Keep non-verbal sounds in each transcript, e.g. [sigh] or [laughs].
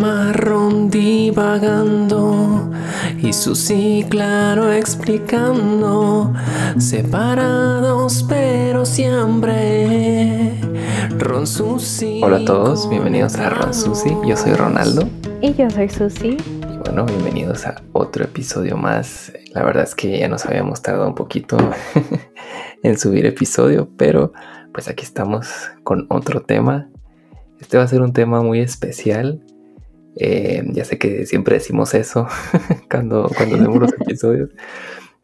ron divagando y Susi claro explicando, separados pero siempre. Ron Susi. Hola a todos, bienvenidos a Ron Susi. Yo soy Ronaldo. Y yo soy Susi. Y bueno, bienvenidos a otro episodio más. La verdad es que ya nos habíamos tardado un poquito [laughs] en subir episodio, pero pues aquí estamos con otro tema. Este va a ser un tema muy especial eh, ya sé que siempre decimos eso [laughs] cuando, cuando hacemos los episodios,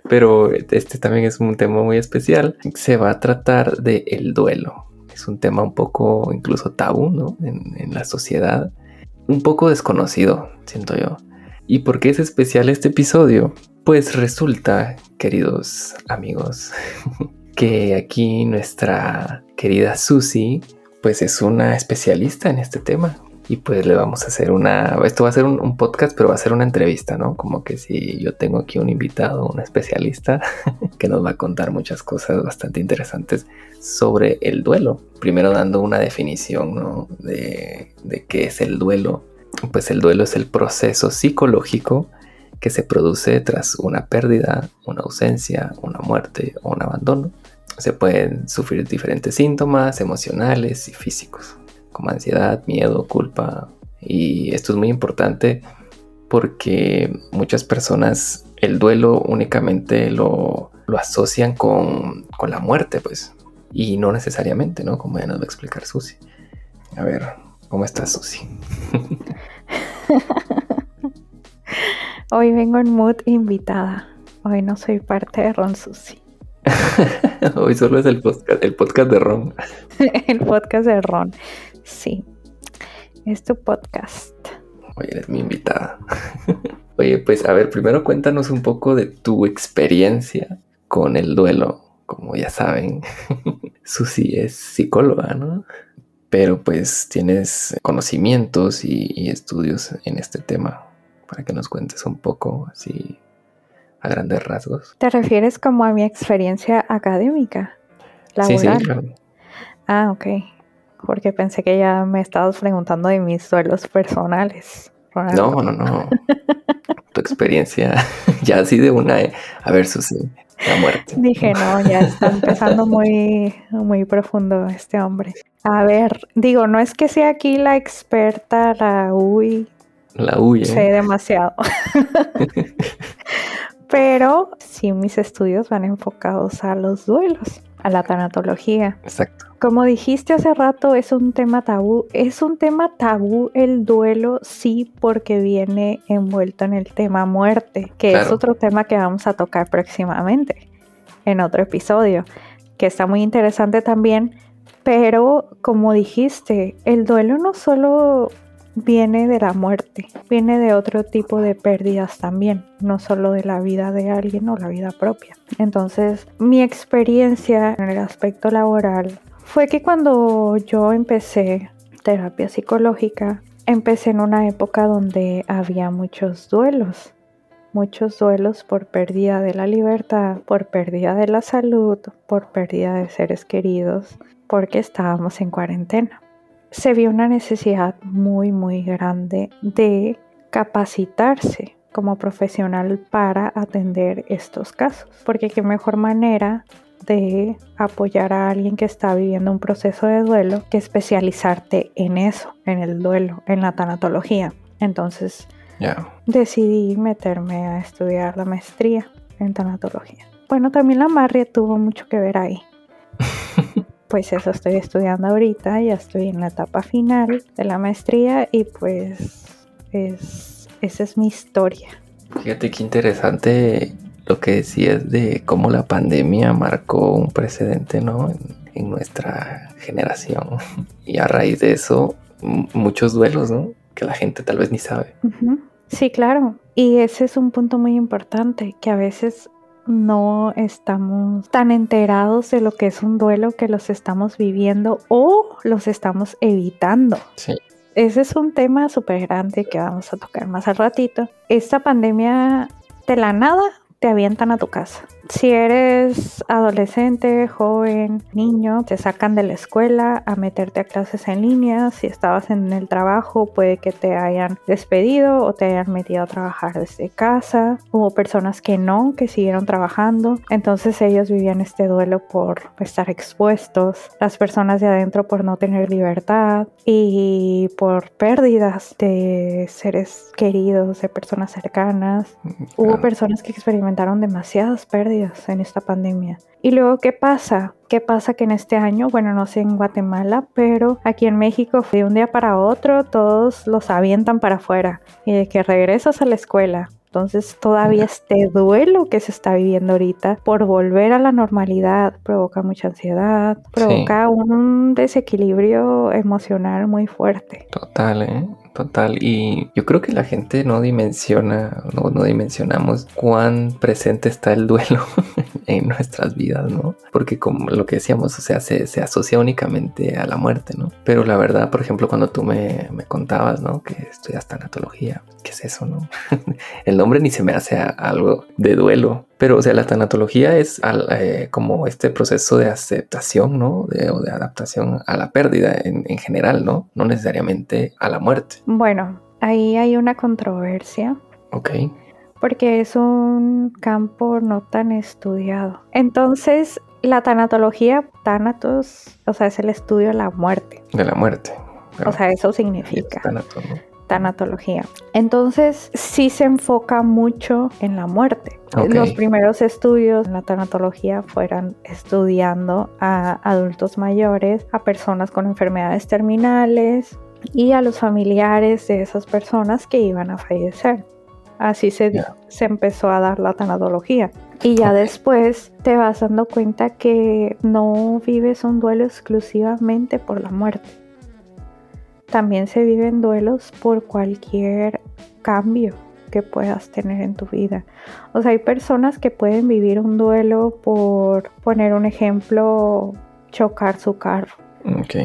pero este también es un tema muy especial. Se va a tratar de el duelo. Es un tema un poco incluso tabú, ¿no? En, en la sociedad. Un poco desconocido, siento yo. ¿Y por qué es especial este episodio? Pues resulta, queridos amigos, [laughs] que aquí nuestra querida Susi, pues es una especialista en este tema y pues le vamos a hacer una, esto va a ser un, podcast, pero va a ser una entrevista, ¿no? Como que si yo tengo aquí un invitado, un especialista, [laughs] que nos va a contar muchas cosas bastante interesantes sobre el duelo. Primero dando una definición, ¿no? De, de qué es el duelo. Pues el duelo es el proceso psicológico que se produce tras una pérdida, una ausencia, una muerte o un abandono. Se pueden sufrir diferentes síntomas emocionales y físicos como ansiedad, miedo, culpa. Y esto es muy importante porque muchas personas el duelo únicamente lo, asocian con, la muerte, pues. Y no necesariamente, ¿no? Como ya nos va a explicar Susi. A ver, ¿cómo estás, Susi? [laughs] Hoy vengo en mood invitada. Hoy no soy parte de Ron Susi. [laughs] Hoy solo es el podcast, el podcast de Ron. [laughs] el podcast de Ron. Sí, es tu podcast. Oye, eres mi invitada. [laughs] Oye, pues a ver, primero cuéntanos un poco de tu experiencia con el duelo. Como ya saben, [laughs] Susi es psicóloga, ¿no? Pero pues tienes conocimientos y, estudios en este tema para que nos cuentes un poco así a grandes rasgos. ¿Te refieres como a mi experiencia académica? Sí, sí, claro. Ah, ok porque pensé que ya me estabas preguntando de mis duelos personales. No, no, no. tu experiencia, [laughs] ya así de una, eh, a ver, Susi, la muerte. Dije, no, ya está empezando muy, muy profundo este hombre. A ver, digo, no es que sea aquí la experta, la UI. La UI. ¿eh? Sé demasiado. [laughs] Pero sí mis estudios van enfocados a los duelos, a la tanatología. Exacto. Como dijiste hace rato, es un tema tabú. Es un tema tabú el duelo, sí, porque viene envuelto en el tema muerte, que es otro tema que vamos a tocar próximamente en otro episodio, que está muy interesante también. Pero como dijiste, el duelo no solo viene de la muerte, viene de otro tipo de pérdidas también, no solo de la vida de alguien o la vida propia. Entonces, mi experiencia en el aspecto laboral fue que cuando yo empecé terapia psicológica, empecé en una época donde había muchos duelos, muchos duelos por pérdida de la libertad, por pérdida de la salud, por pérdida de seres queridos, porque estábamos en cuarentena. Se vio una necesidad muy, muy grande de capacitarse como profesional para atender estos casos, porque qué mejor manera de apoyar a alguien que está viviendo un proceso de duelo que especializarte en eso, en el duelo, en la tanatología. Entonces decidí meterme a estudiar la maestría en tanatología. Bueno, también la Marria tuvo mucho que ver ahí. [laughs] pues eso estoy estudiando ahorita, ya estoy en la etapa final de la maestría y pues es, esa es mi historia. Fíjate qué interesante lo que decías de cómo la pandemia marcó un precedente, ¿no? En, nuestra generación. [laughs] Y a raíz de eso, muchos duelos, ¿no? Que la gente tal vez ni sabe. Sí, claro. Y ese es un punto muy importante, que a veces no estamos tan enterados de lo que es un duelo que los estamos viviendo o los estamos evitando. Sí. Ese es un tema súper grande que vamos a tocar más al ratito. Esta pandemia de la nada te avientan a tu casa. Si eres adolescente, joven, niño, te sacan de la escuela a meterte a clases en línea. Si estabas en el trabajo, puede que te hayan despedido o te hayan metido a trabajar desde casa. Hubo personas que no, que siguieron trabajando. Entonces ellos vivían este duelo por estar expuestos. Las personas de adentro por no tener libertad y por pérdidas de seres queridos, de personas cercanas. Mm, Hubo personas que experimentaron demasiadas pérdidas en esta pandemia. Y luego, ¿qué pasa? ¿Qué pasa que en este año, bueno, no sé en Guatemala, pero aquí en México de un día para otro todos los avientan para afuera y de que regresas a la escuela, entonces todavía este duelo que se está viviendo ahorita por volver a la normalidad provoca mucha ansiedad, provoca un desequilibrio emocional muy fuerte. Total, ¿eh? Total, y yo creo que la gente no dimensiona, no, no dimensionamos cuán presente está el duelo [laughs] en nuestras vidas, ¿no? Porque como lo que decíamos, o sea, se, se, asocia únicamente a la muerte, ¿no? Pero la verdad, por ejemplo, cuando tú me, me contabas, ¿no? Que estudias tanatología, ¿qué es eso, no? [laughs] el nombre ni se me hace algo de duelo, pero, o sea, la tanatología es eh, como este proceso de aceptación, ¿no? De, o de adaptación a la pérdida en, en, general, ¿no? No necesariamente a la muerte. Bueno, ahí hay una controversia. Ok. Porque es un campo no tan estudiado. Entonces, la tanatología, tanatos, o sea, es el estudio de la muerte. De la muerte. O sea, eso significa tanatología. Entonces sí se enfoca mucho en la muerte. Los primeros estudios en la tanatología fueron estudiando a adultos mayores, a personas con enfermedades terminales y a los familiares de esas personas que iban a fallecer. Así se, se empezó a dar la tanatología. Y ya después te vas dando cuenta que no vives un duelo exclusivamente por la muerte también se viven duelos por cualquier cambio que puedas tener en tu vida. O sea, hay personas que pueden vivir un duelo por poner un ejemplo, chocar su carro.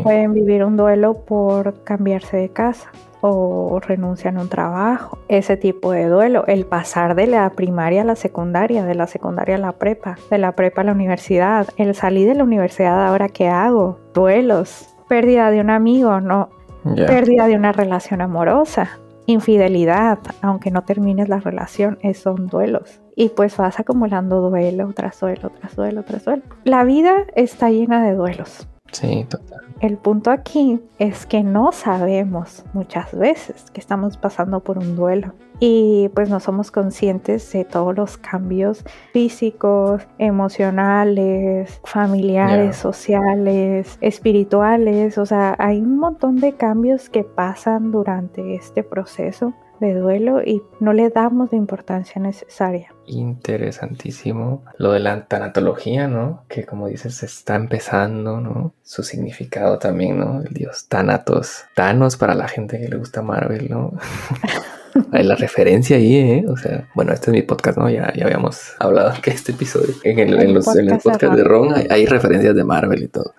Pueden vivir un duelo por cambiarse de casa o renunciar a un trabajo. Ese tipo de duelo, el pasar de la primaria a la secundaria, de la secundaria a la prepa, de la prepa a la universidad, el salir de la universidad ahora qué hago, duelos, pérdida de un amigo, no, pérdida de una relación amorosa, infidelidad, aunque no termines la relación, son duelos. Y pues vas acumulando duelo tras duelo, tras duelo, tras duelo. La vida está llena de duelos. Sí, total. El punto aquí es que no sabemos muchas veces que estamos pasando por un duelo y pues no somos conscientes de todos los cambios físicos, emocionales, familiares, sociales, espirituales, o sea, hay un montón de cambios que pasan durante este proceso de duelo y no le damos la importancia necesaria. Interesantísimo. Lo de la tanatología, ¿no? Que como dices, está empezando, ¿no? Su significado también, ¿no? El dios Thanatos. Thanos para la gente que le gusta Marvel, ¿no? [laughs] Hay la referencia ahí, ¿eh? O sea, bueno, este es mi podcast, ¿no? Ya, ya habíamos hablado que este episodio, en el, los, podcast, de Ron, hay, referencias de Marvel y todo.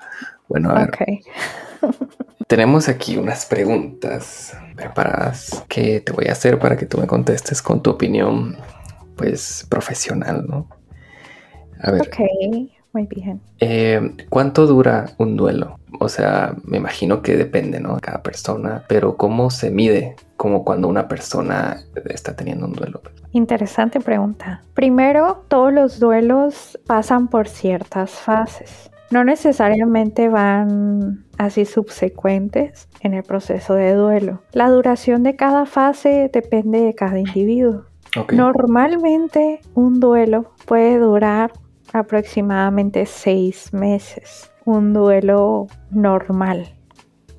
Bueno, a ver. [laughs] Tenemos aquí unas preguntas preparadas que te voy a hacer para que tú me contestes con tu opinión, pues, profesional, ¿no? A ver. Ok, muy bien. Eh, ¿Cuánto dura un duelo? O sea, me imagino que depende, ¿no? Cada persona, pero ¿cómo se mide como cuando una persona está teniendo un duelo? Interesante pregunta. Primero, todos los duelos pasan por ciertas fases. No necesariamente van así subsecuentes en el proceso de duelo. La duración de cada fase depende de cada individuo. Normalmente un duelo puede durar aproximadamente seis meses. Un duelo normal.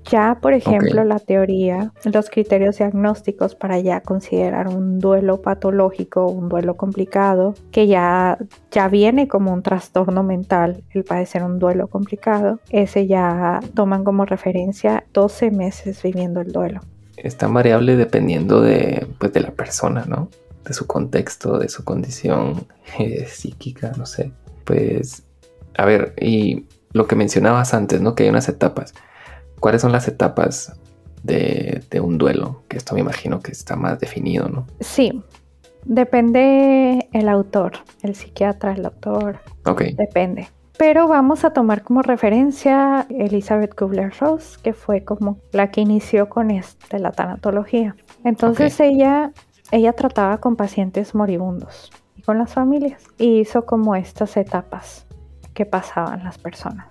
Ya, por ejemplo, la teoría, los criterios diagnósticos para ya considerar un duelo patológico, un duelo complicado, que ya, ya viene como un trastorno mental, el padecer un duelo complicado, ese ya toman como referencia 12 meses viviendo el duelo. Es tan variable dependiendo de, pues, de la persona, ¿no? De su contexto, de su condición [laughs] eh, psíquica, no sé. Pues, a ver, y lo que mencionabas antes, ¿no? Que hay unas etapas ¿Cuáles son las etapas de, un duelo? Que esto me imagino que está más definido, ¿no? Sí. Depende el autor, el psiquiatra, el autor. Ok. Depende. Pero vamos a tomar como referencia Elizabeth Kubler-Ross, que fue como la que inició con este, la tanatología. Entonces ella, ella trataba con pacientes moribundos y con las familias. Y hizo como estas etapas que pasaban las personas.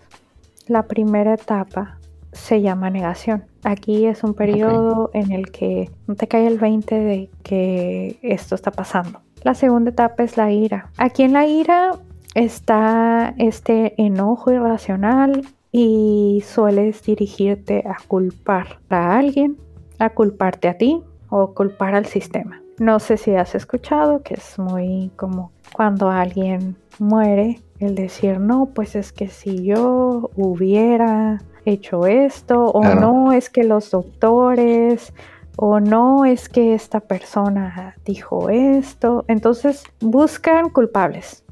La primera etapa se llama negación. Aquí es un periodo en el que no te cae el 20 de que esto está pasando. La segunda etapa es la ira. Aquí en la ira está este enojo irracional y sueles dirigirte a culpar a alguien, a culparte a ti o culpar al sistema. No sé si has escuchado que es muy como cuando alguien muere, el decir, no, pues es que si yo hubiera hecho esto, o no es que los doctores, o no es que esta persona dijo esto. Entonces buscan culpables.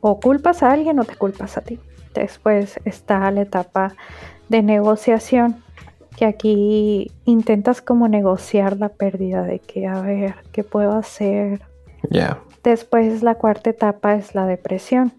O culpas a alguien o te culpas a ti. Después está la etapa de negociación, que aquí intentas como negociar la pérdida de que, a ver, ¿qué puedo hacer? Ya. Después la cuarta etapa es la depresión.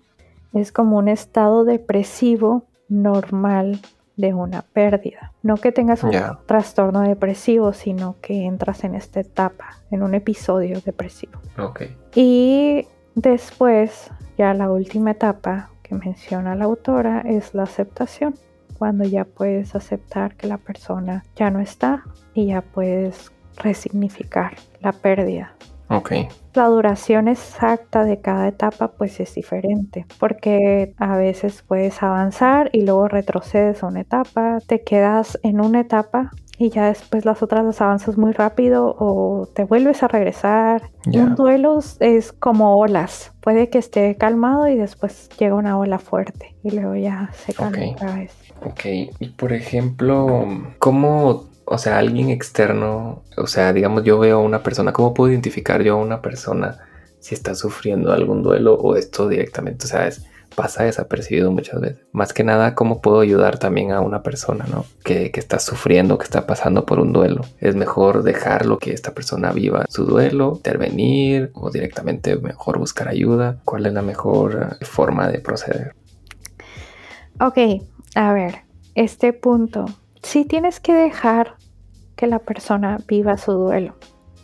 Es como un estado depresivo normal de una pérdida. No que tengas un trastorno depresivo, sino que entras en esta etapa, en un episodio depresivo. Okay. Y después, ya la última etapa que menciona la autora es la aceptación, cuando ya puedes aceptar que la persona ya no está y ya puedes resignificar la pérdida. Okay. La duración exacta de cada etapa pues es diferente porque a veces puedes avanzar y luego retrocedes a una etapa, te quedas en una etapa y ya después las otras las avanzas muy rápido o te vuelves a regresar. Un duelo es como olas. Puede que esté calmado y después llega una ola fuerte y luego ya se calma otra vez. Ok, y por ejemplo, ¿cómo o sea, alguien externo, o sea, digamos, yo veo a una persona, ¿cómo puedo identificar yo a una persona si está sufriendo algún duelo o esto directamente? O sea, pasa desapercibido muchas veces. Más que nada, ¿cómo puedo ayudar también a una persona, ¿no? Que, que está sufriendo, que está pasando por un duelo. Es mejor dejarlo que esta persona viva su duelo, intervenir o directamente mejor buscar ayuda. ¿Cuál es la mejor eh, forma de proceder? Ok, a ver, este punto sí tienes que dejar que la persona viva su duelo.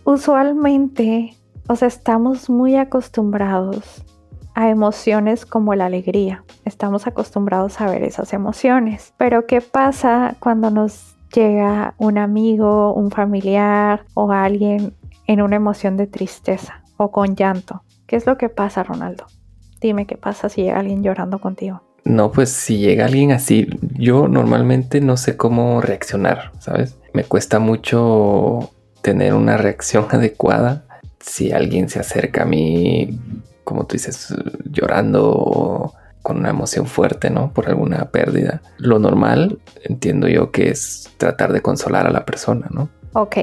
Usualmente, o sea, estamos muy acostumbrados a emociones como la alegría. Estamos acostumbrados a ver esas emociones. Pero ¿qué pasa cuando nos llega un amigo, un familiar o alguien en una emoción de tristeza o con llanto? ¿Qué es lo que pasa, Ronaldo? Dime qué pasa si llega alguien llorando contigo. No, pues si llega alguien así, yo normalmente no sé cómo reaccionar, ¿sabes? Me cuesta mucho tener una reacción [laughs] adecuada si alguien se acerca a mí, como tú dices, llorando o con una emoción fuerte, ¿no? Por alguna pérdida. Lo normal, entiendo yo, que es tratar de consolar a la persona, ¿no? Ok,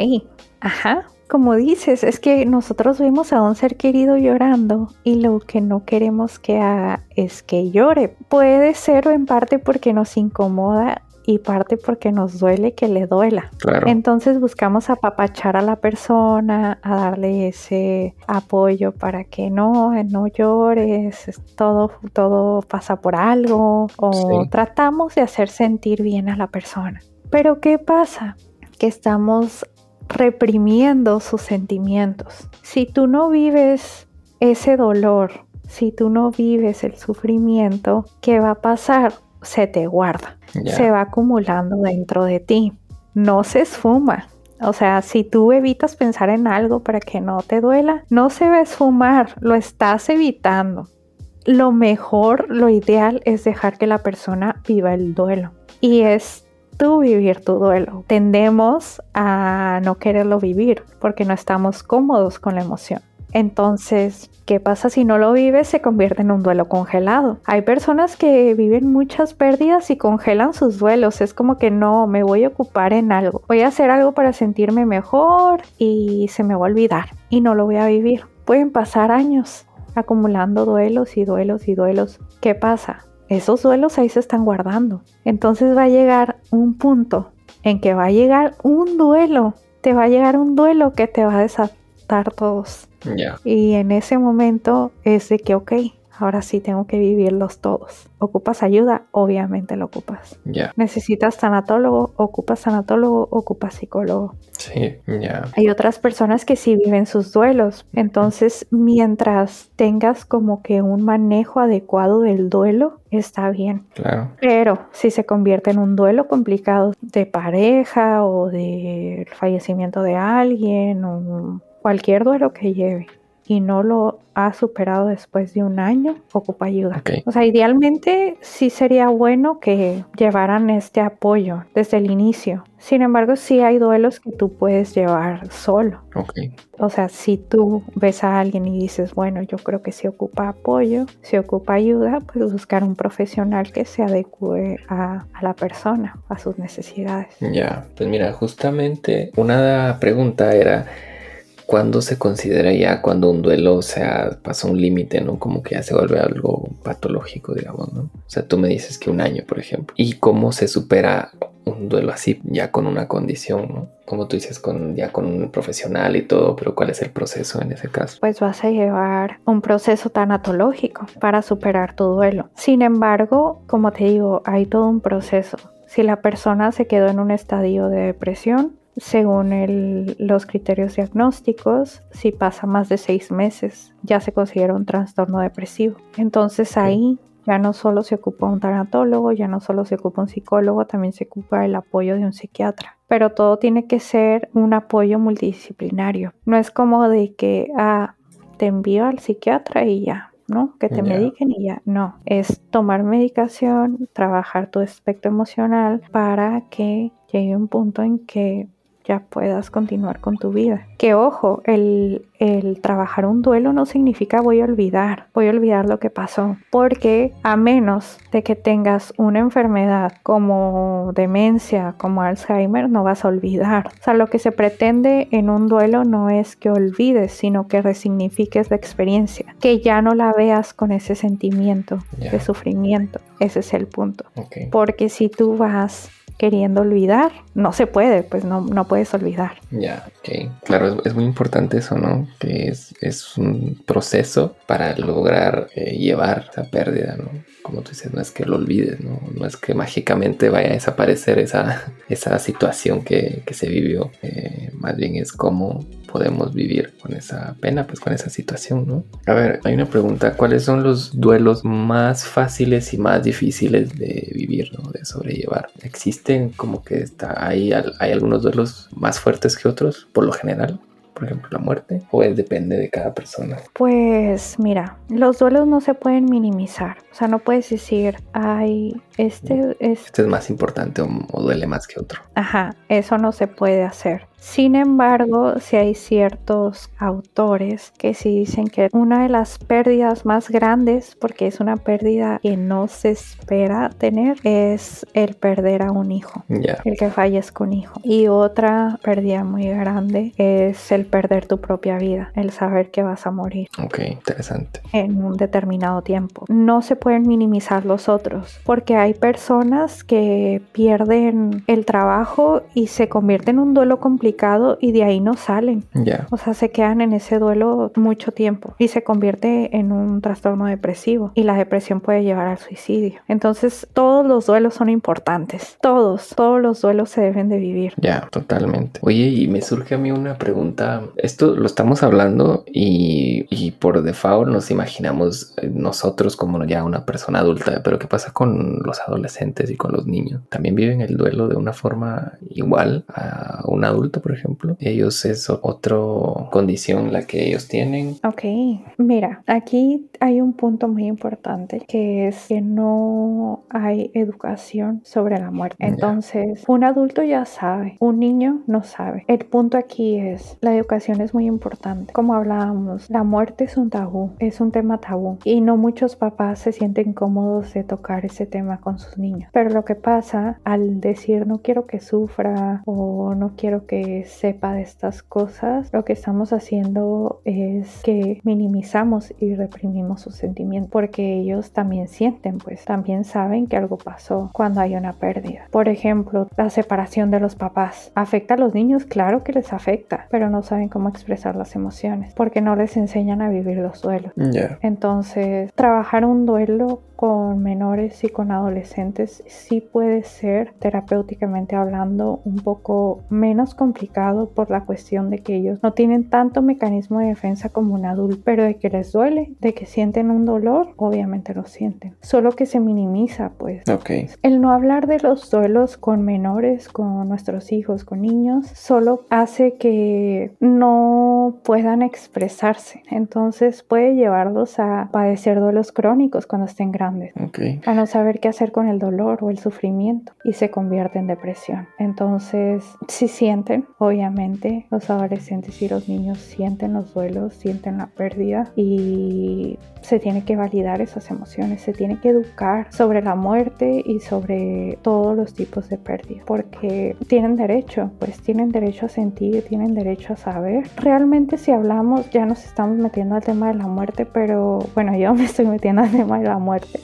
ajá como dices, es que nosotros vemos a un ser querido llorando y lo que no queremos que haga es que llore. Puede ser en parte porque nos incomoda y parte porque nos duele que le duela. Entonces buscamos apapachar a la persona, a darle ese apoyo para que no, no llores, todo, todo pasa por algo o tratamos de hacer sentir bien a la persona. Pero ¿qué pasa? Que estamos reprimiendo sus sentimientos. Si tú no vives ese dolor, si tú no vives el sufrimiento, ¿qué va a pasar? Se te guarda, se va acumulando dentro de ti, no se esfuma. O sea, si tú evitas pensar en algo para que no te duela, no se va a esfumar, lo estás evitando. Lo mejor, lo ideal es dejar que la persona viva el duelo. Y es tú vivir tu duelo. Tendemos a no quererlo vivir porque no estamos cómodos con la emoción. Entonces, ¿qué pasa si no lo vives? Se convierte en un duelo congelado. Hay personas que viven muchas pérdidas y congelan sus duelos. Es como que no, me voy a ocupar en algo. Voy a hacer algo para sentirme mejor y se me va a olvidar y no lo voy a vivir. Pueden pasar años acumulando duelos y duelos y duelos. ¿Qué pasa? Esos duelos ahí se están guardando. Entonces va a llegar un punto en que va a llegar un duelo, te va a llegar un duelo que te va a desatar todos Y en ese momento es de que, ok, ahora sí tengo que vivirlos todos. ¿Ocupas ayuda? Obviamente lo ocupas. Ya. ¿Necesitas tanatólogo? ¿Ocupas tanatólogo? ¿Ocupas psicólogo? Sí, ya. Hay otras personas que sí viven sus duelos. Entonces, mientras tengas como que un manejo adecuado del duelo, está bien. Claro. Pero si se convierte en un duelo complicado de pareja o de fallecimiento de alguien o cualquier duelo que lleve, y no lo ha superado después de un año, ocupa ayuda. O sea, idealmente sí sería bueno que llevaran este apoyo desde el inicio. Sin embargo, sí hay duelos que tú puedes llevar solo. O sea, si tú ves a alguien y dices, bueno, yo creo que sí ocupa apoyo, si ocupa ayuda, pues buscar un profesional que se adecue a, a la persona, a sus necesidades. Ya, pues mira, justamente una pregunta era ¿cuándo se considera ya cuando un duelo, o sea, pasa un límite, ¿no? Como que ya se vuelve algo patológico, digamos, ¿no? O sea, tú me dices que un año, por ejemplo. ¿Y cómo se supera un duelo así, ya con una condición, ¿no? Como tú dices, con, ya con un profesional y todo, pero ¿cuál es el proceso en ese caso? Pues vas a llevar un proceso tanatológico para superar tu duelo. Sin embargo, como te digo, hay todo un proceso. Si la persona se quedó en un estadio de depresión, según los criterios diagnósticos, si pasa más de seis meses, ya se considera un trastorno depresivo. Entonces ahí ya no solo se ocupa un tanatólogo, ya no solo se ocupa un psicólogo, también se ocupa el apoyo de un psiquiatra. Pero todo tiene que ser un apoyo multidisciplinario. No es como de que, ah, te envío al psiquiatra y ya, ¿no? Que te mediquen y ya. No, es tomar medicación, trabajar tu aspecto emocional para que llegue un punto en que ya puedas continuar con tu vida. Que ojo, el, el trabajar un duelo no significa voy a olvidar, voy a olvidar lo que pasó, porque a menos de que tengas una enfermedad como demencia, como Alzheimer, no vas a olvidar. O sea, lo que se pretende en un duelo no es que olvides, sino que resignifiques la experiencia, que ya no la veas con ese sentimiento de sufrimiento. Ese es el punto. Porque si tú vas queriendo olvidar, no se puede, pues no, no puedes olvidar. Ya, ok. Claro, es, muy importante eso, ¿no? Que es, es un proceso para lograr eh, llevar esa pérdida, ¿no? Como tú dices, no es que lo olvides, ¿no? No es que mágicamente vaya a desaparecer esa, [laughs] esa situación que, que se vivió. Eh, más bien es como podemos vivir con esa pena, pues con esa situación, ¿no? A ver, hay una pregunta, ¿cuáles son los duelos más fáciles y más difíciles de vivir, ¿no? De sobrellevar? ¿Existen como que está, hay, hay algunos duelos más fuertes que otros, por lo general? por ejemplo, la muerte? ¿O es depende de cada persona? Pues mira, los duelos no se pueden minimizar. O sea, no puedes decir, ay, este es... Este es más importante o, o duele más que otro. Ajá, eso no se puede hacer. Sin embargo, si hay ciertos autores que sí dicen que una de las pérdidas más grandes, porque es una pérdida que no se espera tener, es el perder a un hijo, el que fallezca un hijo. Y otra pérdida muy grande es el perder tu propia vida, el saber que vas a morir. Ok, interesante. En un determinado tiempo. No se pueden minimizar los otros, porque hay personas que pierden el trabajo y se convierten en un duelo complicado y de ahí no salen. O sea, se quedan en ese duelo mucho tiempo y se convierte en un trastorno depresivo y la depresión puede llevar al suicidio. Entonces, todos los duelos son importantes. Todos, todos los duelos se deben de vivir. Ya, totalmente. Oye, y me surge a mí una pregunta. Esto lo estamos hablando y, y por default nos imaginamos nosotros como ya una persona adulta, pero ¿qué pasa con los adolescentes y con los niños? ¿También viven el duelo de una forma igual a un adulto? por ejemplo. Ellos es otra condición la que ellos tienen. Ok, mira, aquí hay un punto muy importante que es que no hay educación sobre la muerte. Entonces, un adulto ya sabe, un niño no sabe. El punto aquí es, la educación es muy importante. Como hablábamos, la muerte es un tabú, es un tema tabú y no muchos papás se sienten cómodos de tocar ese tema con sus niños. Pero lo que pasa al decir no quiero que sufra o no quiero que sepa de estas cosas, lo que estamos haciendo es que minimizamos y reprimimos sus sentimientos, porque ellos también sienten, pues también saben que algo pasó cuando hay una pérdida. Por ejemplo, la separación de los papás. ¿Afecta a los niños? Claro que les afecta, pero no saben cómo expresar las emociones, porque no les enseñan a vivir los duelos. Entonces, trabajar un duelo con menores y con adolescentes sí puede ser terapéuticamente hablando un poco menos complicado por la cuestión de que ellos no tienen tanto mecanismo de defensa como un adulto, pero de que les duele, de que sienten un dolor, obviamente lo sienten, solo que se minimiza pues. El no hablar de los duelos con menores, con nuestros hijos, con niños, solo hace que no puedan expresarse, entonces puede llevarlos a padecer duelos crónicos cuando estén grandes a no saber qué hacer con el dolor o el sufrimiento y se convierte en depresión. Entonces, si sienten, obviamente, los adolescentes y los niños sienten los duelos, sienten la pérdida y se tiene que validar esas emociones, se tiene que educar sobre la muerte y sobre todos los tipos de pérdida, porque tienen derecho, pues tienen derecho a sentir, tienen derecho a saber. Realmente si hablamos, ya nos estamos metiendo al tema de la muerte, pero bueno, yo [laughs] me estoy metiendo al tema de la muerte,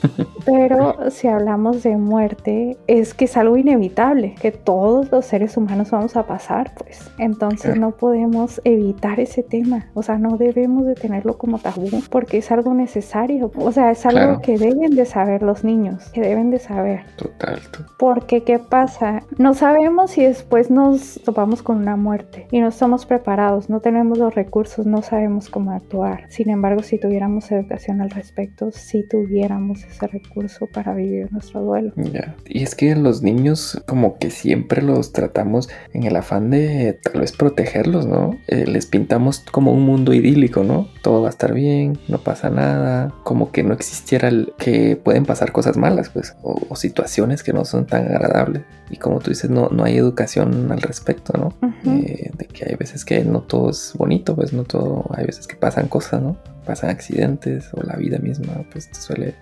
pero si hablamos de muerte, es que es algo inevitable, que todos los seres humanos vamos a pasar, pues. Entonces no podemos evitar ese tema, o sea, no debemos de tenerlo como tabú, porque es algo necesario, o sea, es algo que deben de saber los niños, que deben de saber. Total. Porque, ¿qué pasa? No sabemos si después nos topamos con una muerte y no estamos preparados, no tenemos los recursos, no sabemos cómo actuar. Sin embargo, si tuviéramos educación al respecto, si tuviéramos ese recurso para vivir nuestro duelo. Y es que los niños como que siempre los tratamos en el afán de tal vez protegerlos, ¿no? Eh, les pintamos como un mundo idílico, ¿no? Todo va a estar bien, no pasa nada, como que no existiera el, que pueden pasar cosas malas, pues, o, situaciones que no son tan agradables. Y como tú dices, no, no hay educación al respecto, ¿no? Eh, de que hay veces que no todo es bonito, pues no todo, hay veces que pasan cosas, ¿no? Pasan accidentes o la vida misma, pues te suele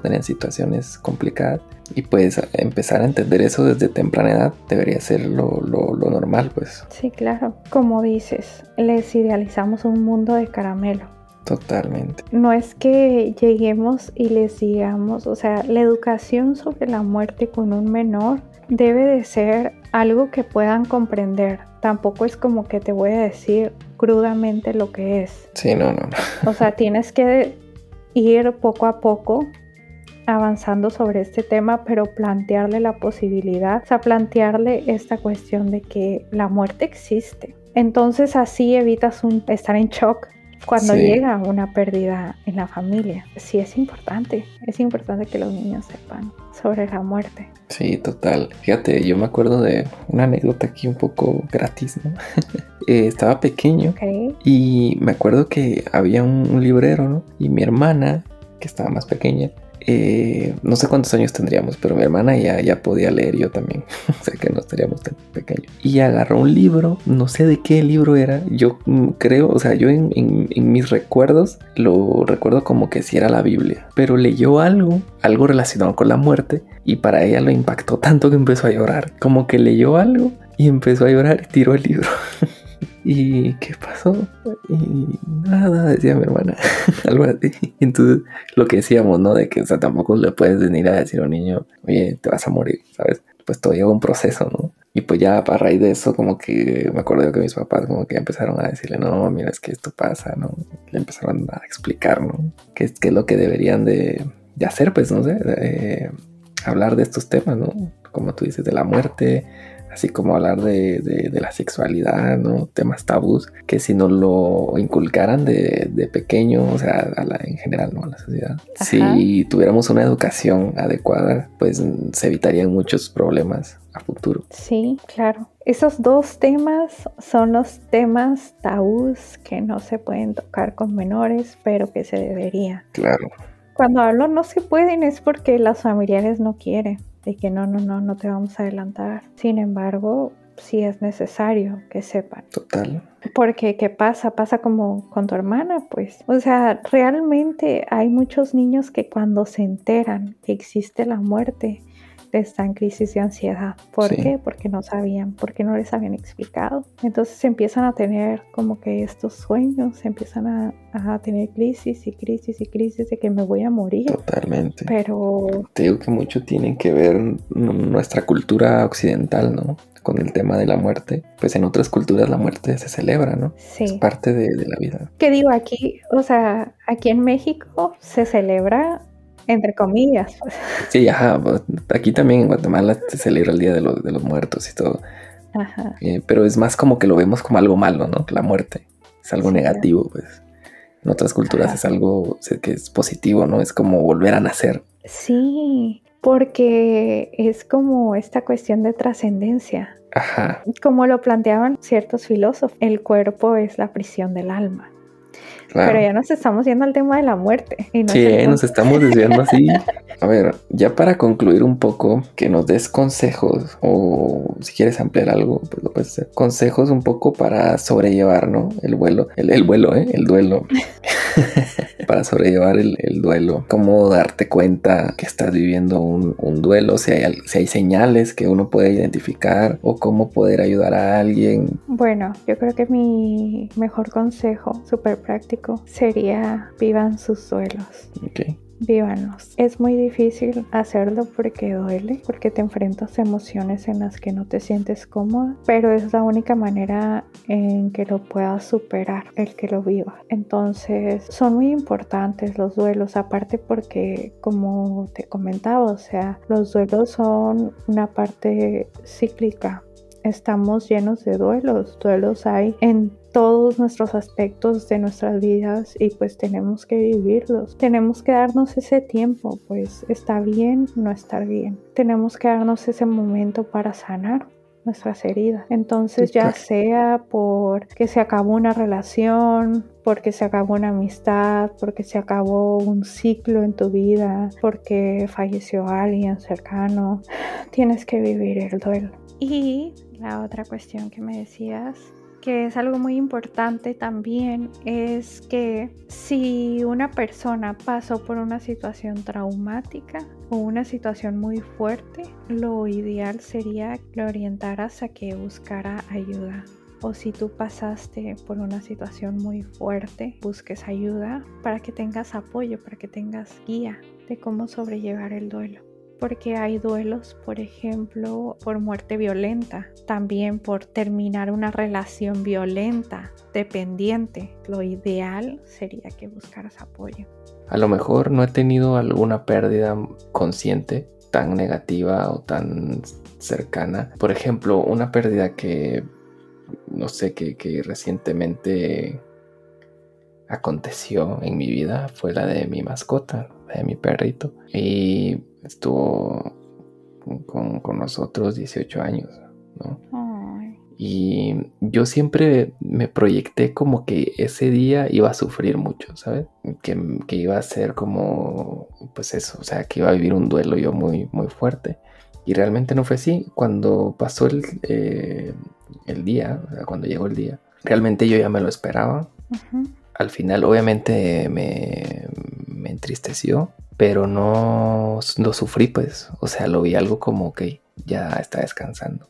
poner en situaciones complicadas y pues empezar a entender eso desde temprana edad debería ser lo, lo, normal pues. Sí, claro, como dices, les idealizamos un mundo de caramelo. Totalmente. No es que lleguemos y les digamos, o sea, la educación sobre la muerte con un menor debe de ser algo que puedan comprender. Tampoco es como que te voy a decir crudamente lo que es. Sí, no, no. no. O sea, tienes que ir poco a poco avanzando sobre este tema, pero plantearle la posibilidad, o sea, plantearle esta cuestión de que la muerte existe. Entonces así evitas un, estar en shock cuando llega una pérdida en la familia. Sí es importante, es importante que los niños sepan sobre la muerte. Sí, total. Fíjate, yo me acuerdo de una anécdota aquí un poco gratis, ¿no? [laughs] Eh, estaba pequeño y me acuerdo que había un, un librero, ¿no? Y mi hermana, que estaba más pequeña, eh, no sé cuántos años tendríamos, pero mi hermana ya, podía leer, yo también, [laughs] o sea que no estaríamos tan pequeños. Y agarró un libro, no sé de qué libro era, yo mm, creo, o sea, yo en, mis recuerdos lo recuerdo como que si era la Biblia, pero leyó algo, algo relacionado con la muerte, y para ella lo impactó tanto que empezó a llorar, como que leyó algo y empezó a llorar y tiró el libro. [laughs] ¿Y qué pasó? Y nada, decía mi hermana, [laughs] algo así. Entonces, lo que decíamos, ¿no? De que, o sea, tampoco le puedes venir a decir a un niño, oye, te vas a morir, ¿sabes? Pues todo lleva un proceso, ¿no? Y pues ya a raíz de eso, como que me acuerdo que mis papás como que empezaron a decirle, no, mira, es que esto pasa, ¿no? Le empezaron a explicar, ¿no? ¿Qué, qué es lo que deberían de, de hacer, pues, no sé, eh, hablar de estos temas, ¿no? Como tú dices, de la muerte, así como hablar de, la sexualidad, ¿no? Temas tabús, que si no lo inculcaran de, pequeño, o sea, en general, ¿no? A la sociedad. Si tuviéramos una educación adecuada, pues se evitarían muchos problemas a futuro. Sí, claro. Esos dos temas son los temas tabús que no se pueden tocar con menores, pero que se debería. Claro. Cuando hablo no se pueden es porque las familiares no quieren de que no, no, no, no te vamos a adelantar. Sin embargo, sí es necesario que sepan. Total. Porque, ¿qué pasa? Pasa como con tu hermana, pues. O sea, realmente hay muchos niños que cuando se enteran que existe la muerte, está en crisis de ansiedad. ¿Por qué? Porque no sabían, porque no les habían explicado. Entonces empiezan a tener como que estos sueños, empiezan a, a tener crisis y crisis y crisis de que me voy a morir. Totalmente. Pero... Te digo que mucho tienen que ver nuestra cultura occidental, ¿no? con el tema de la muerte, pues en otras culturas la muerte se celebra, ¿no? Sí. Es parte de, de la vida. ¿Qué digo aquí? O sea, aquí en México se celebra entre comillas. Sí, ajá. Pues, aquí también en Guatemala se celebra el Día de, los, de los Muertos y todo. Ajá. Eh, pero es más como que lo vemos como algo malo, ¿no? La muerte es algo Sí, negativo, pues. En otras culturas Ajá. es algo que es positivo, ¿no? Es como volver a nacer. Sí, porque es como esta cuestión de trascendencia. Ajá. Como lo planteaban ciertos filósofos, el cuerpo es la prisión del alma. Claro. Pero ya nos estamos yendo al tema de la muerte. Y no Sí, es nos estamos desviando así. [laughs] A ver, ya para concluir un poco, que nos des consejos o si quieres ampliar algo, pues lo puedes hacer. Consejos un poco para sobrellevar, ¿no? El vuelo, el, el vuelo, ¿eh? El duelo. [laughs] [laughs] para sobrellevar el, el duelo. Cómo darte cuenta que estás viviendo un, un duelo, si hay, si hay señales que uno puede identificar o cómo poder ayudar a alguien. Bueno, yo creo que mi mejor consejo, súper práctico, sería vivan sus duelos. Ok. Vívanlos. Es muy difícil hacerlo porque duele, porque te enfrentas a emociones en las que no te sientes cómoda, pero es la única manera en que lo puedas superar, el que lo viva. Entonces, son muy importantes los duelos, aparte porque, como te comentaba, o sea, los duelos son una parte cíclica. Estamos llenos de duelos, duelos hay en todos nuestros aspectos de nuestras vidas y pues tenemos que vivirlos. Tenemos que darnos ese tiempo, pues está bien no estar bien. Tenemos que darnos ese momento para sanar nuestras heridas. Entonces ya sea porque se acabó una relación, porque se acabó una amistad, porque se acabó un ciclo en tu vida, porque falleció alguien cercano, tienes que vivir el duelo. Y la otra cuestión que me decías que es algo muy importante también es que si una persona pasó por una situación traumática o una situación muy fuerte, lo ideal sería que lo orientaras a que buscara ayuda. O si tú pasaste por una situación muy fuerte, busques ayuda para que tengas apoyo, para que tengas guía de cómo sobrellevar el duelo porque hay duelos, por ejemplo, por muerte violenta, también por terminar una relación violenta, dependiente. Lo ideal sería que buscaras apoyo. A lo mejor no he tenido alguna pérdida consciente tan negativa o tan cercana. Por ejemplo, una pérdida que no sé, que, recientemente aconteció en mi vida fue la de mi mascota, de mi perrito. Y estuvo con, con nosotros 18 años, ¿no? Ay, Y yo siempre me proyecté como que ese día iba a sufrir mucho, ¿sabes? Que, que iba a ser como, pues eso, o sea, que iba a vivir un duelo yo muy, muy fuerte. Y realmente no fue así. Cuando pasó el, eh, el día, o sea, cuando llegó el día, realmente yo ya me lo esperaba. ujú, Al final obviamente me, me entristeció, pero no lo sufrí pues. O sea, lo vi algo como que ya está descansando.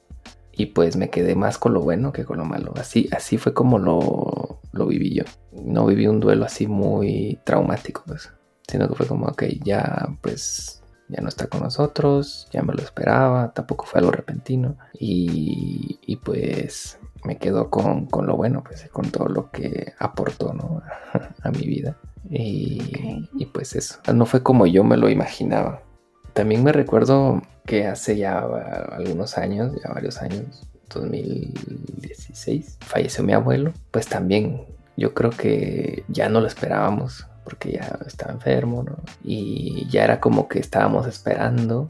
Y pues me quedé más con lo bueno que con lo malo. Así, así fue como lo, lo viví yo. No viví un duelo así muy traumático pues. Sino que fue como, ok, ya pues ya no está con nosotros, ya me lo esperaba, tampoco fue algo repentino. Y, y pues me quedo con, con, lo bueno, pues con todo lo que aportó ¿no? [laughs] a, mi vida. Y, y, pues eso, no fue como yo me lo imaginaba. También me recuerdo que hace ya algunos años, ya varios años, 2016, falleció mi abuelo. Pues también yo creo que ya no lo esperábamos porque ya estaba enfermo, ¿no? Y ya era como que estábamos esperando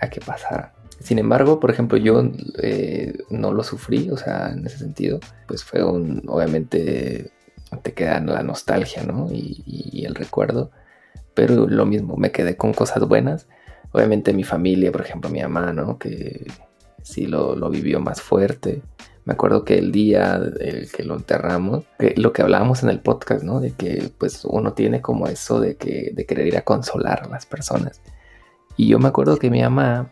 a que pasara. Sin embargo, por ejemplo, yo eh, no lo sufrí, o sea, en ese sentido, pues fue un, obviamente, te queda la nostalgia, ¿no? Y, el recuerdo, pero lo mismo, me quedé con cosas buenas. Obviamente mi familia, por ejemplo, mi mamá, ¿no? Que sí lo, lo vivió más fuerte. Me acuerdo que el día el que lo enterramos, que lo que hablábamos en el podcast, ¿no? De que pues uno tiene como eso de que de querer ir a consolar a las personas. Y yo me acuerdo que mi mamá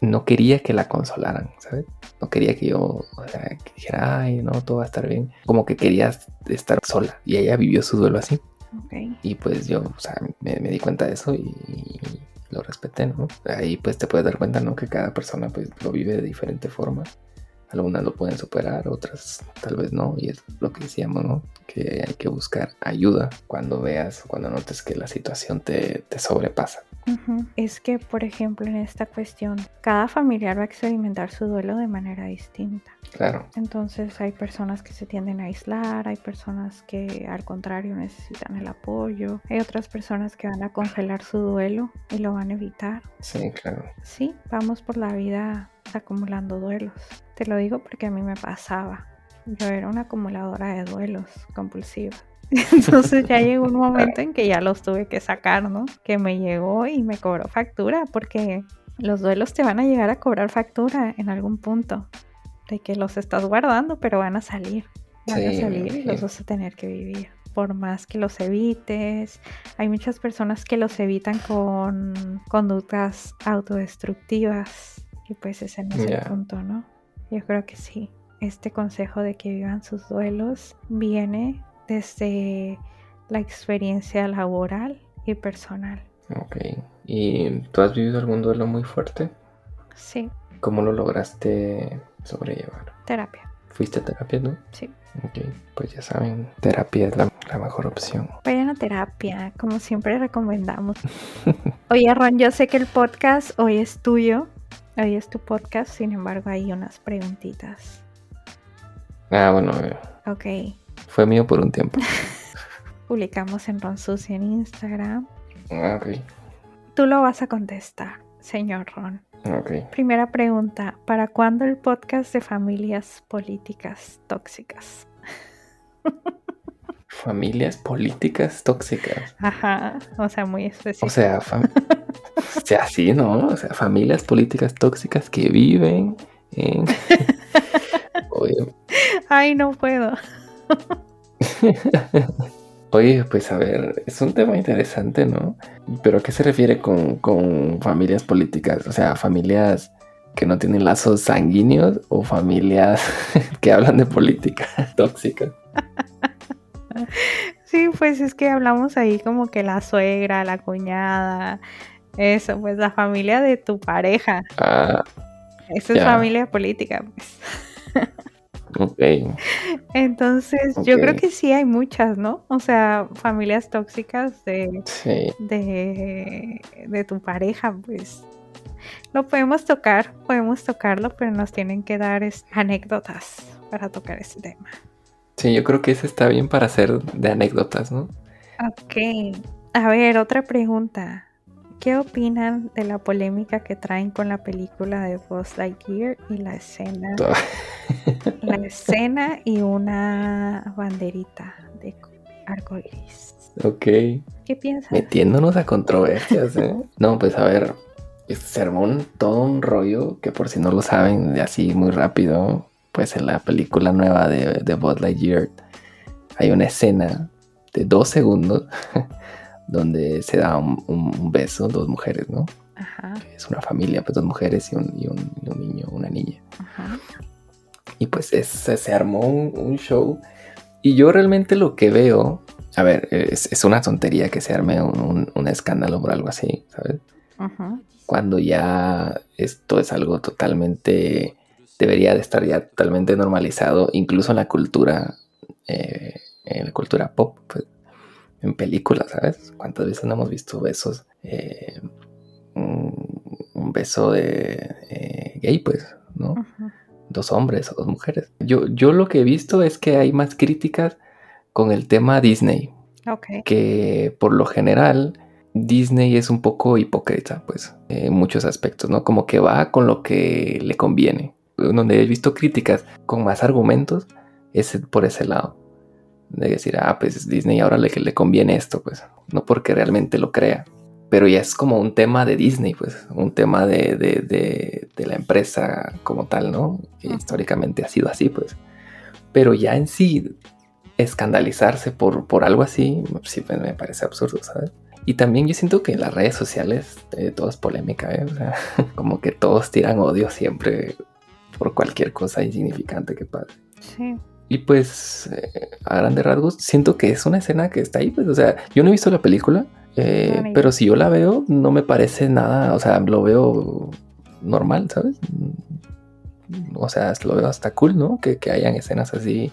no quería que la consolaran, ¿sabes? No quería que yo, o sea, que dijera, ay, no, todo va a estar bien. Como que quería estar sola. Y ella vivió su duelo así. Y pues yo, o sea, me, di cuenta de eso y, lo respeté, ¿no? Ahí pues te puedes dar cuenta, ¿no? Que cada persona pues lo vive de diferente forma. Algunas lo pueden superar, otras tal vez no. Y es lo que decíamos, ¿no? Que hay que buscar ayuda cuando veas o cuando notes que la situación te, te sobrepasa. Es que, por ejemplo, en esta cuestión, cada familiar va a experimentar su duelo de manera distinta. Claro. Entonces hay personas que se tienden a aislar, hay personas que al contrario necesitan el apoyo, hay otras personas que van a congelar su duelo y lo van a evitar. Sí, claro. Sí, vamos por la vida acumulando duelos. Te lo digo porque a mí me pasaba. Yo era una acumuladora de duelos compulsiva. [laughs] Entonces ya llegó un momento en que ya los tuve que sacar, ¿no? Que me llegó y me cobró factura, porque los duelos te van a llegar a cobrar factura en algún punto. De que los estás guardando, pero van a salir. Van a salir y los vas a tener que vivir. Por más que los evites. Hay muchas personas que los evitan con conductas autodestructivas. Y pues ese no es el punto, ¿no? Yo creo que sí. Este consejo de que vivan sus duelos viene desde la experiencia laboral y personal. Ok. ¿Y tú has vivido algún duelo muy fuerte? Sí. ¿Cómo lo lograste sobrellevar? Terapia. ¿Fuiste a terapia, no? Sí. Ok, pues ya saben, terapia es la, mejor opción. Vayan a terapia, como siempre recomendamos. [laughs] Oye, Ron, yo sé que el podcast hoy es tuyo, hoy es tu podcast, sin embargo hay unas preguntitas. Ah, bueno. Ok. Fue mío por un tiempo. [laughs] Publicamos en Ron Susi en Instagram. Ah, ok. Tú lo vas a contestar, señor Ron. Ok. Primera pregunta, ¿para cuándo el podcast de familias políticas tóxicas? [laughs] Familias políticas tóxicas. Ajá, o sea, muy específico. O sea, o sea, sí, ¿no? O sea, familias políticas tóxicas que viven en... [laughs] Ay, no puedo. [laughs] Oye, pues a ver, es un tema interesante, ¿no? Pero ¿a qué se refiere con, familias políticas? O sea, familias que no tienen lazos sanguíneos o familias [laughs] que hablan de política [laughs] tóxica. Sí, pues es que hablamos ahí como que la suegra, la cuñada, eso, pues la familia de tu pareja. Ah, Esa es familia política, pues. Ok. Entonces, yo creo que sí hay muchas, ¿no? O sea, familias tóxicas de, de, de tu pareja, pues lo podemos tocar, podemos tocarlo, pero nos tienen que dar anécdotas para tocar ese tema. Sí, yo creo que ese está bien para hacer de anécdotas, ¿no? Ok. A ver, otra pregunta. ¿Qué opinan de la polémica que traen con la película de Buzz Lightyear y la escena? la escena y una banderita de arcoiris. Ok. ¿Qué piensas? Metiéndonos a controversias, ¿eh? no, pues a ver, se armó todo un rollo que por si no lo saben, de así muy rápido, pues en la película nueva de, de Buzz Lightyear hay una escena de dos segundos [laughs] donde se da un, beso, dos mujeres, ¿no? Ajá. Es una familia, pues dos mujeres y un, y un, niño, una niña. Ajá. Y pues se armó un, show. Y yo realmente lo que veo, a ver, es, una tontería que se arme un, escándalo por algo así, ¿sabes? Ajá. Cuando ya esto es algo totalmente, debería de estar ya totalmente normalizado, incluso en la cultura, eh, en la cultura pop, pues en películas, ¿sabes? ¿Cuántas veces no hemos visto besos? Eh, un, beso de eh, gay, pues, ¿no? Dos hombres o dos mujeres. Yo, yo lo que he visto es que hay más críticas con el tema Disney. Que por lo general Disney es un poco hipócrita, pues, en muchos aspectos, ¿no? Como que va con lo que le conviene. Donde he visto críticas con más argumentos es por ese lado de decir, ah, pues Disney ahora le, le conviene esto, pues, no porque realmente lo crea, pero ya es como un tema de Disney, pues, un tema de, de, de, la empresa como tal, ¿no? Que históricamente ha sido así, pues, pero ya en sí, escandalizarse por, por algo así, sí, pues, me parece absurdo, ¿sabes? Y también yo siento que en las redes sociales eh, todo es polémica, ¿eh? [laughs] como que todos tiran odio siempre por cualquier cosa insignificante que pase. Sí. Y pues, eh, a grandes rasgos, siento que es una escena que está ahí. Pues, o sea, yo no he visto la película, eh, pero si yo la veo, no me parece nada. O sea, lo veo normal, ¿sabes? O sea, lo veo hasta cool, ¿no? Que, que hayan escenas así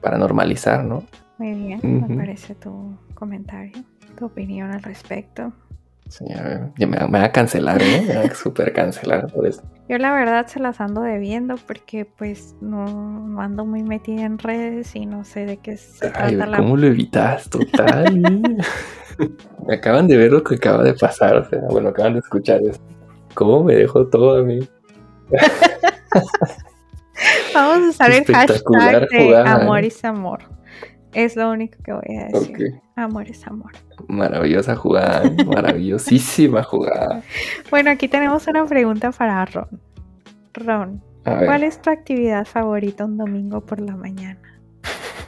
para normalizar, ¿no? Muy bien, me parece tu comentario, tu opinión al respecto. Sí, ya me, va a cancelar, ¿eh? Me va a súper cancelar por esto. Yo la verdad se las ando debiendo porque pues no, ando muy metida en redes y no sé de qué se Ay, trata ¿Cómo lo evitas? Total. [laughs] me acaban de ver lo que acaba de pasar, o sea, bueno, acaban de escuchar eso. ¿Cómo me dejó todo a mí? [laughs] Vamos a usar el hashtag de amor y amor. Es lo único que voy a decir. Amor es amor. Maravillosa jugada, [laughs] maravillosísima jugada. Bueno, aquí tenemos una pregunta para Ron. Ron, ¿cuál es tu actividad favorita un domingo por la mañana?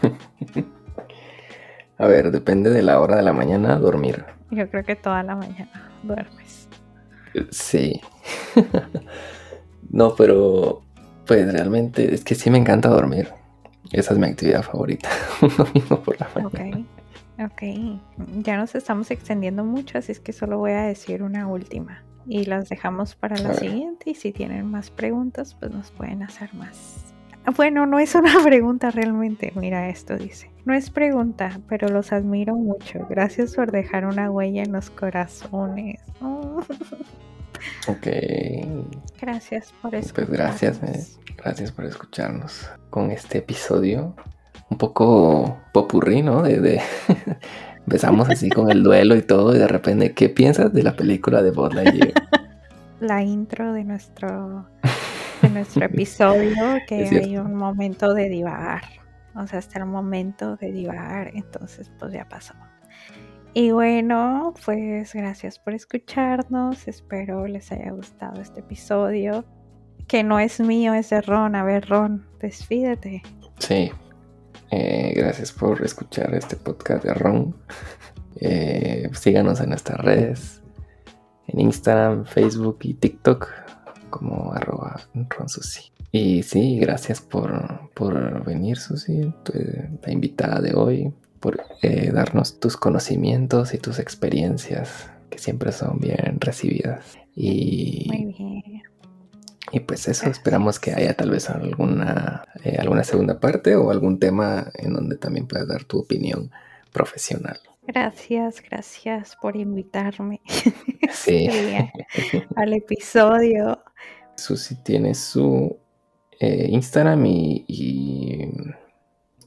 [laughs] a ver, depende de la hora de la mañana, dormir. Yo creo que toda la mañana duermes. Sí. [laughs] no, pero pues realmente es que sí me encanta dormir. Esa es mi actividad favorita, [laughs] un domingo por la mañana. Ok, ok. Ya nos estamos extendiendo mucho, así es que solo voy a decir una última. Y las dejamos para la siguiente. Y si tienen más preguntas, pues nos pueden hacer más. Bueno, no es una [laughs] pregunta realmente. Mira, esto dice. No es pregunta, pero los admiro mucho. Gracias por dejar una huella en los corazones. [laughs] Ok. Gracias por escucharnos. Pues gracias, eh, gracias por escucharnos con este episodio. Un poco popurrí, ¿no? De, [laughs] empezamos así con el duelo y todo, y de repente, ¿qué piensas de la película de Buzz Lightyear? [laughs] La intro de nuestro, de nuestro [laughs] episodio, que hay un momento de divagar. O sea, hasta el momento de divagar, entonces pues ya pasó. Y bueno, pues gracias por escucharnos. Espero les haya gustado este episodio. Que no es mío, es de Ron. A ver, Ron, despídete. Sí. Eh, gracias por escuchar este podcast de Ron. [laughs] Eh, síganos en nuestras redes. En Instagram, Facebook y TikTok como arroba RonSusi. Y sí, gracias por, por venir, Susi, la invitada de hoy por eh, darnos tus conocimientos y tus experiencias que siempre son bien recibidas. Y, Muy bien. Y pues eso, esperamos que haya tal vez alguna, eh, alguna segunda parte o algún tema en donde también puedas dar tu opinión profesional. Gracias, gracias por invitarme [laughs] sí. [laughs] al episodio. Susi tiene su eh, Instagram y,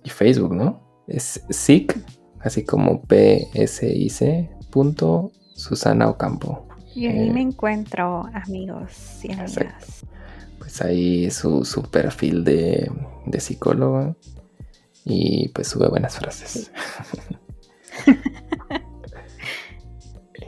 y Facebook, ¿no? Es SIC, así como P-S-I-C punto Susana Ocampo. Y ahí me eh, encuentro amigos y amigas. Pues ahí su, su perfil de, de psicóloga y pues sube buenas frases. [laughs]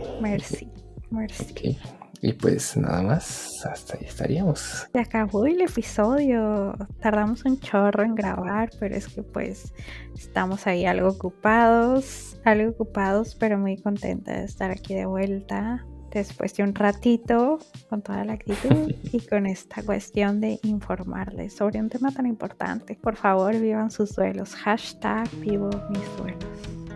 [laughs] merci, merci. Y pues nada más, hasta ahí estaríamos. Se acabó el episodio. Tardamos un chorro en grabar, pero es que pues estamos ahí algo ocupados, algo ocupados, pero muy contenta de estar aquí de vuelta después de un ratito con toda la actitud [laughs] y con esta cuestión de informarles sobre un tema tan importante. Por favor, vivan sus duelos. Hashtag vivo mis duelos.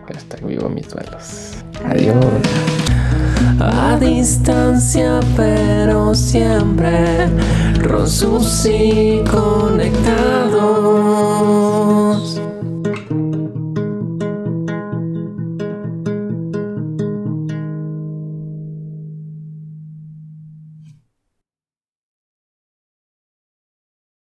Hashtag vivo mis duelos. Adiós a distancia, pero siempre Rosus y conectados.